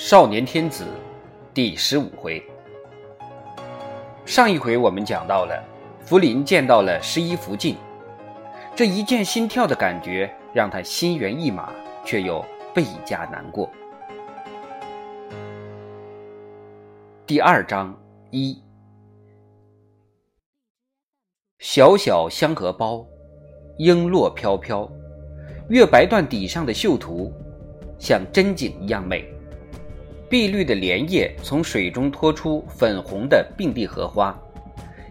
少年天子第十五回。上一回我们讲到了，福临见到了十一福晋，这一见心跳的感觉让他心猿意马，却又倍加难过。第二章一，小小香荷包，璎珞飘飘，月白缎底上的绣图，像真景一样美。碧绿的莲叶从水中托出粉红的并蒂荷花，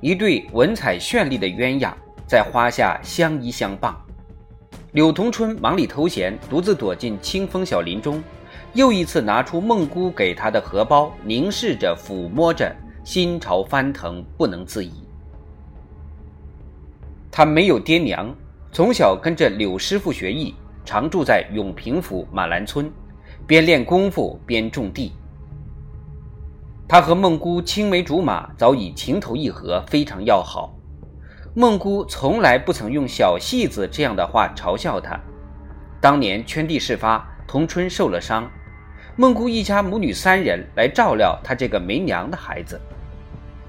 一对文采绚丽的鸳鸯在花下相依相傍。柳同春忙里偷闲，独自躲进清风小林中，又一次拿出孟姑给他的荷包，凝视着，抚摸着，心潮翻腾，不能自已。他没有爹娘，从小跟着柳师傅学艺，常住在永平府马兰村。边练功夫边种地。他和孟姑青梅竹马，早已情投意合，非常要好。孟姑从来不曾用“小戏子”这样的话嘲笑他。当年圈地事发，童春受了伤，孟姑一家母女三人来照料他这个没娘的孩子。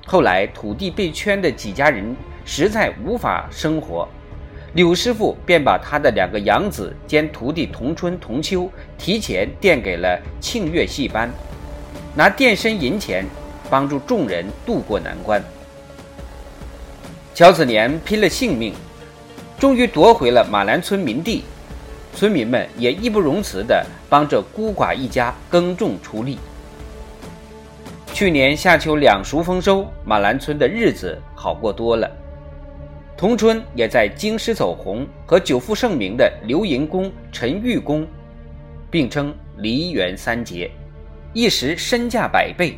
后来土地被圈的几家人实在无法生活。柳师傅便把他的两个养子兼徒弟童春、童秋提前垫给了庆岳戏班，拿垫身银钱帮助众人渡过难关。乔子年拼了性命，终于夺回了马兰村民地，村民们也义不容辞地帮着孤寡一家耕种出力。去年夏秋两熟丰收，马兰村的日子好过多了。童春也在京师走红，和久负盛名的刘银公、陈玉公并称梨园三杰，一时身价百倍。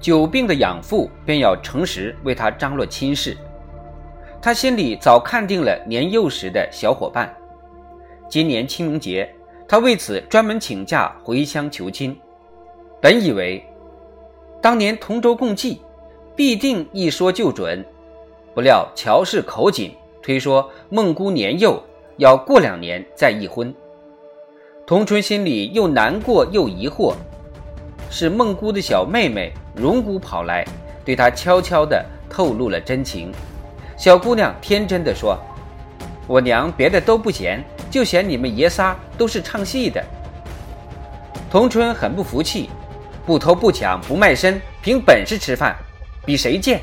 久病的养父便要诚实为他张罗亲事，他心里早看定了年幼时的小伙伴。今年清明节，他为此专门请假回乡求亲。本以为当年同舟共济，必定一说就准。不料乔氏口紧，推说孟姑年幼，要过两年再议婚。童春心里又难过又疑惑，是孟姑的小妹妹荣姑跑来，对她悄悄地透露了真情。小姑娘天真地说：“我娘别的都不嫌，就嫌你们爷仨都是唱戏的。”童春很不服气，不偷不抢不卖身，凭本事吃饭，比谁贱？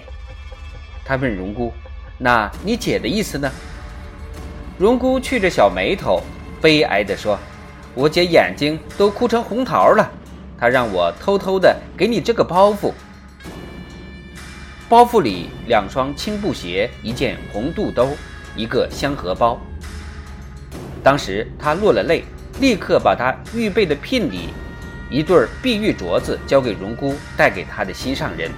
他问荣姑：“那你姐的意思呢？”荣姑蹙着小眉头，悲哀地说：“我姐眼睛都哭成红桃了，她让我偷偷的给你这个包袱。包袱里两双青布鞋，一件红肚兜，一个香荷包。当时他落了泪，立刻把他预备的聘礼，一对碧玉镯子交给荣姑，带给他的心上人。”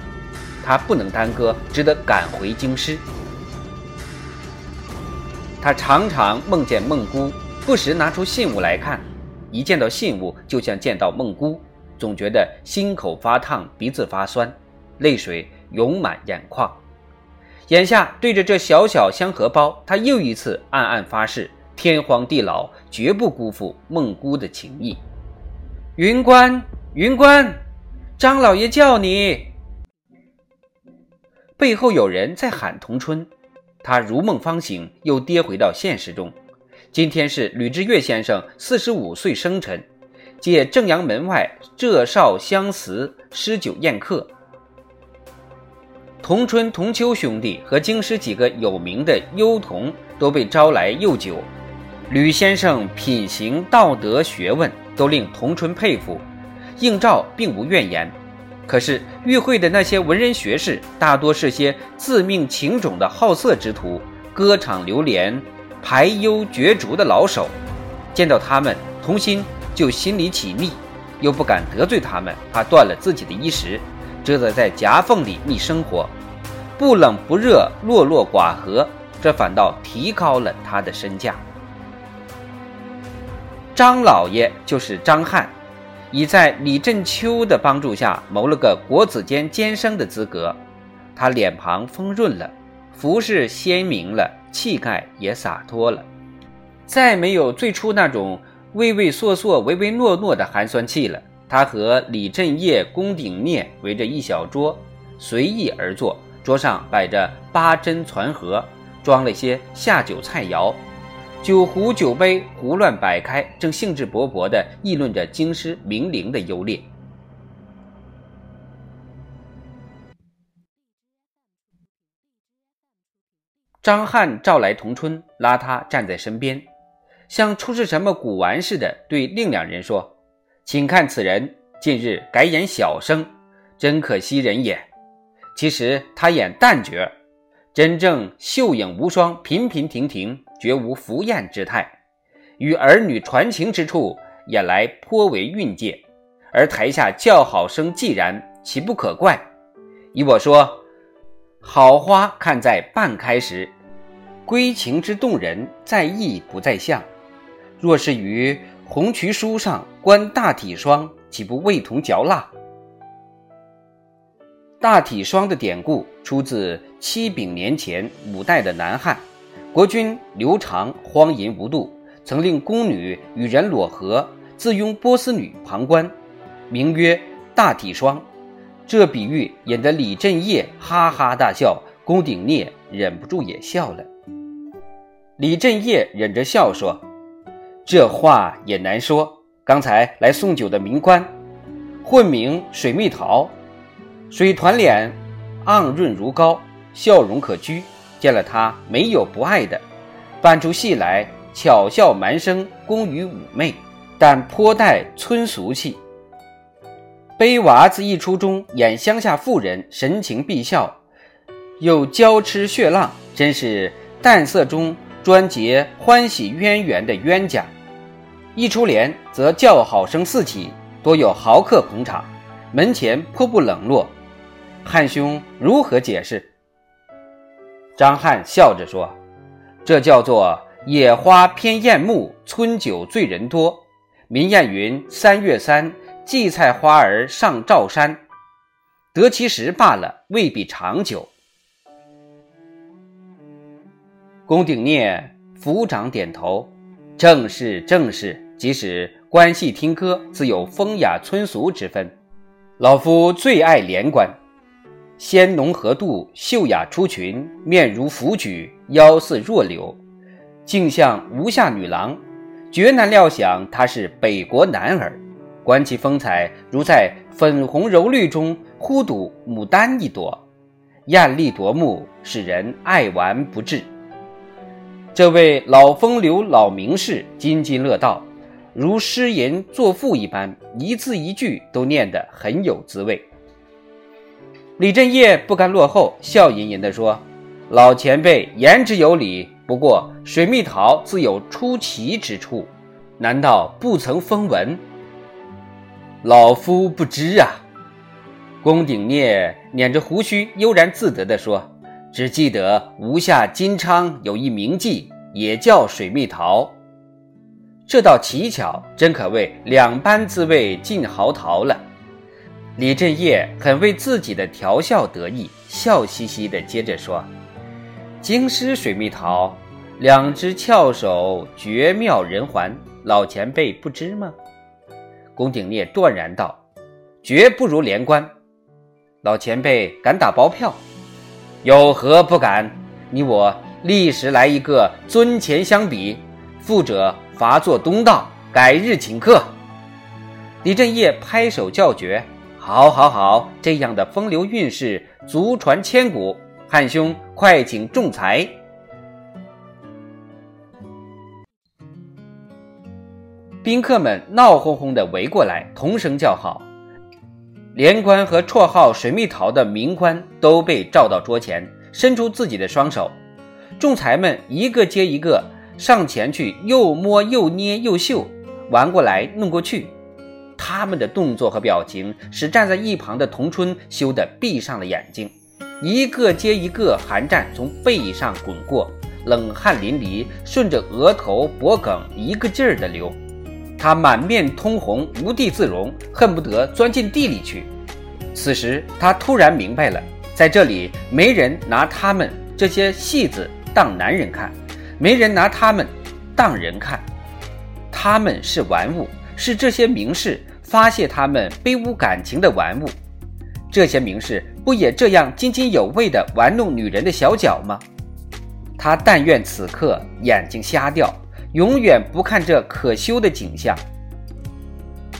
他不能耽搁，只得赶回京师。他常常梦见孟姑，不时拿出信物来看，一见到信物就像见到孟姑，总觉得心口发烫，鼻子发酸，泪水涌满眼眶。眼下对着这小小香荷包，他又一次暗暗发誓：天荒地老，绝不辜负孟姑的情谊。云官，云官，张老爷叫你。背后有人在喊童春，他如梦方醒，又跌回到现实中。今天是吕志岳先生四十五岁生辰，借正阳门外浙少相祠施酒宴客。童春、童秋兄弟和京师几个有名的优童都被招来诱酒。吕先生品行、道德、学问都令童春佩服，应召并无怨言。可是与会的那些文人学士，大多是些自命情种的好色之徒，歌场流连、排忧角逐的老手。见到他们，童心就心里起腻，又不敢得罪他们，怕断了自己的衣食，只得在夹缝里觅生活，不冷不热，落落寡合，这反倒提高了他的身价。张老爷就是张翰。已在李振秋的帮助下谋了个国子监监生的资格，他脸庞丰润了，服饰鲜明了，气概也洒脱了，再没有最初那种畏畏缩缩、唯唯诺诺的寒酸气了。他和李振业、龚鼎偶围着一小桌，随意而坐，桌上摆着八珍攒盒，装了些下酒菜肴，酒壶酒杯胡乱摆开，正兴致勃勃地议论着京师名伶的优劣。张翰召来童春，拉他站在身边，像出示什么古玩似的，对另两人说：“请看此人，近日改演小生，真可惜人也。其实他演旦角，真正秀影无双，频频停停，绝无浮艳之态。与儿女传情之处，演来颇为蕴藉。而台下叫好声既然，岂不可怪？依我说。”好花看在半开时，归情之动人，在意不在相。若是于红渠书上观大体霜，岂不味同嚼蜡？大体霜的典故出自七丙年前五代的南汉，国君刘长荒淫无度，曾令宫女与人裸合，自拥波斯女旁观，名曰大体霜。这比喻引得李振业哈哈大笑，宫鼎偶忍不住也笑了。李振业忍着笑说：“这话也难说。刚才来送酒的名官，混名水蜜桃，水团脸，盎润如膏，笑容可掬。见了他，没有不爱的。扮出戏来，巧笑蛮生，工于妩媚，但颇带村俗气。”背娃子一出中演乡下妇人，神情碧笑，又娇痴血浪，真是淡色中专结欢喜渊源的冤家。一出帘则叫好声四起，多有豪客捧场，门前颇不冷落。汉兄如何解释？张翰笑着说：“这叫做野花偏艳目，村酒醉人多。民谚云：三月三。”荠菜花儿上照山，得其时罢了，未必长久。龚鼎念抚掌点头，正是正是。即使观戏听歌，自有风雅村俗之分。老夫最爱连官，纤浓合度，秀雅出群，面如拂举，腰似弱柳，竟像吴下女郎，绝难料想她是北国男儿。观其风采，如在粉红柔绿中忽睹牡丹一朵，艳丽夺目，使人爱玩不至。这位老风流、老名士津津乐道，如诗吟作赋一般，一字一句都念得很有滋味。李振业不甘落后，笑吟吟地说：“老前辈言之有理，不过水蜜桃自有出奇之处，难道不曾风闻？”老夫不知啊，宫鼎偶捻着胡须，悠然自得地说：“只记得吴下金昌有一名妓，也叫水蜜桃。这道奇巧，真可谓两般滋味尽豪桃了。”李振业很为自己的调笑得意，笑嘻嘻地接着说：“京师水蜜桃，两只翘首，绝妙人寰，老前辈不知吗？”龚鼎烈断然道：“绝不如连官。老前辈敢打包票？有何不敢？你我立时来一个尊前相比，富者罚坐东道，改日请客。”李振业拍手叫绝：“好，好，好！这样的风流韵事，足传千古。汉兄，快请仲裁。”宾客们闹哄哄地围过来，同声叫好。连官和绰号“水蜜桃”的名官都被召到桌前，伸出自己的双手。仲裁们一个接一个上前去，又摸又捏又嗅，玩过来弄过去。他们的动作和表情使站在一旁的童春羞得闭上了眼睛。一个接一个寒战从背上滚过，冷汗淋漓，顺着额头、脖颈一个劲儿地流。他满面通红，无地自容，恨不得钻进地里去。此时，他突然明白了，在这里没人拿他们这些戏子当男人看，没人拿他们当人看。他们是玩物，是这些名士发泄他们卑污感情的玩物。这些名士不也这样津津有味地玩弄女人的小脚吗？他但愿此刻眼睛瞎掉，永远不看这可羞的景象。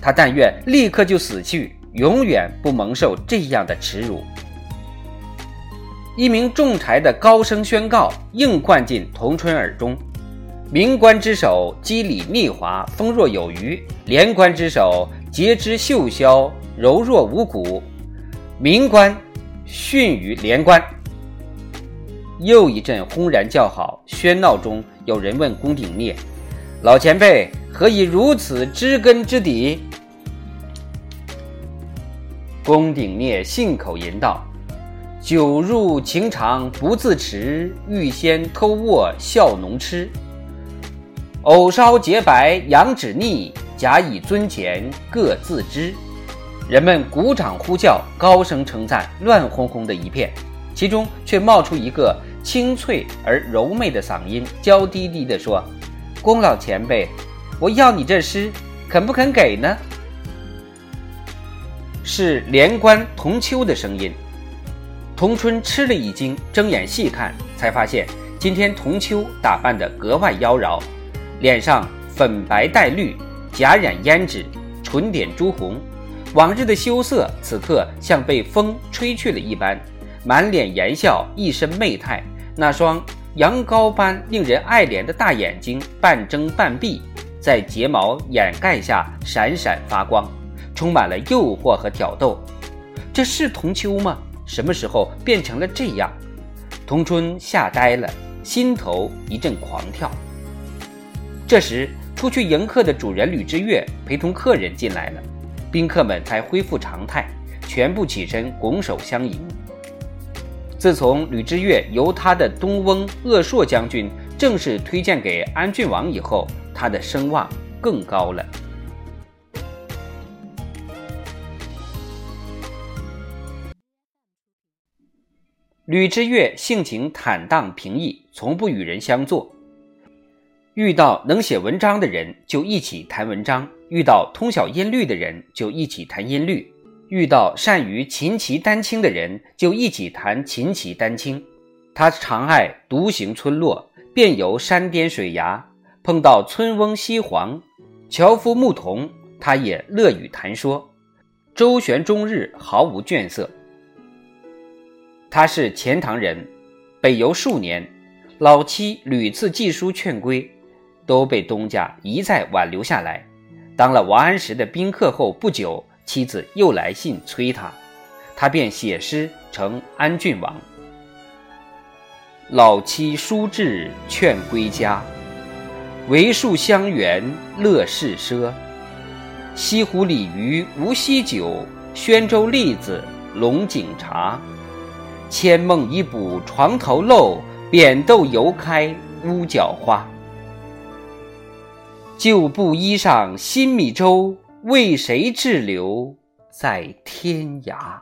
他但愿立刻就死去，永远不蒙受这样的耻辱。一名仲裁的高声宣告硬灌进童春耳中：“明官之手，肌理密滑，丰若有余；连官之手，节肢秀削，柔弱无骨。明官逊于连官。”又一阵轰然叫好，喧闹中有人问龚鼎冽：“老前辈，何以如此知根知底？”龚鼎冽信口吟道：“酒入情长不自持，欲先偷卧笑浓痴。藕烧洁白羊脂腻，甲乙尊前各自知。”人们鼓掌呼叫，高声称赞，乱哄哄的一片。其中却冒出一个清脆而柔媚的嗓音，娇滴滴地说：“龚老前辈，我要你这诗，肯不肯给呢？”是连官童秋的声音，童春吃了一惊，睁眼细看，才发现今天童秋打扮得格外妖娆，脸上粉白带绿，假染胭脂，唇点朱红，往日的羞涩此刻像被风吹去了一般，满脸颜笑，一身媚态，那双羊羔般令人爱怜的大眼睛半睁半闭，在睫毛掩盖下闪闪发光。充满了诱惑和挑逗，这是童秋吗？什么时候变成了这样？童春吓呆了，心头一阵狂跳。这时，出去迎客的主人吕之月陪同客人进来了，宾客们才恢复常态，全部起身拱手相迎。自从吕之月由他的东翁鄂硕将军正式推荐给安郡王以后，他的声望更高了。吕之岳性情坦荡平易，从不与人相坐。遇到能写文章的人，就一起谈文章；遇到通晓音律的人，就一起谈音律；遇到善于琴棋丹青的人，就一起谈琴棋丹青。他常爱独行村落，遍游山巅水崖，碰到村翁西黄、樵夫牧童，他也乐于谈说，周旋终日，毫无倦色。他是钱塘人，北游数年，老妻屡次寄书劝归，都被东家一再挽留下来。当了王安石的宾客后不久，妻子又来信催他，他便写诗成安郡王。老妻书至劝归家，为树香园乐事奢。西湖鲤鱼无锡酒，宣州栗子龙井茶。千梦一补床头漏，扁豆犹开屋角花。旧布衣裳新米粥，为谁滞留在天涯？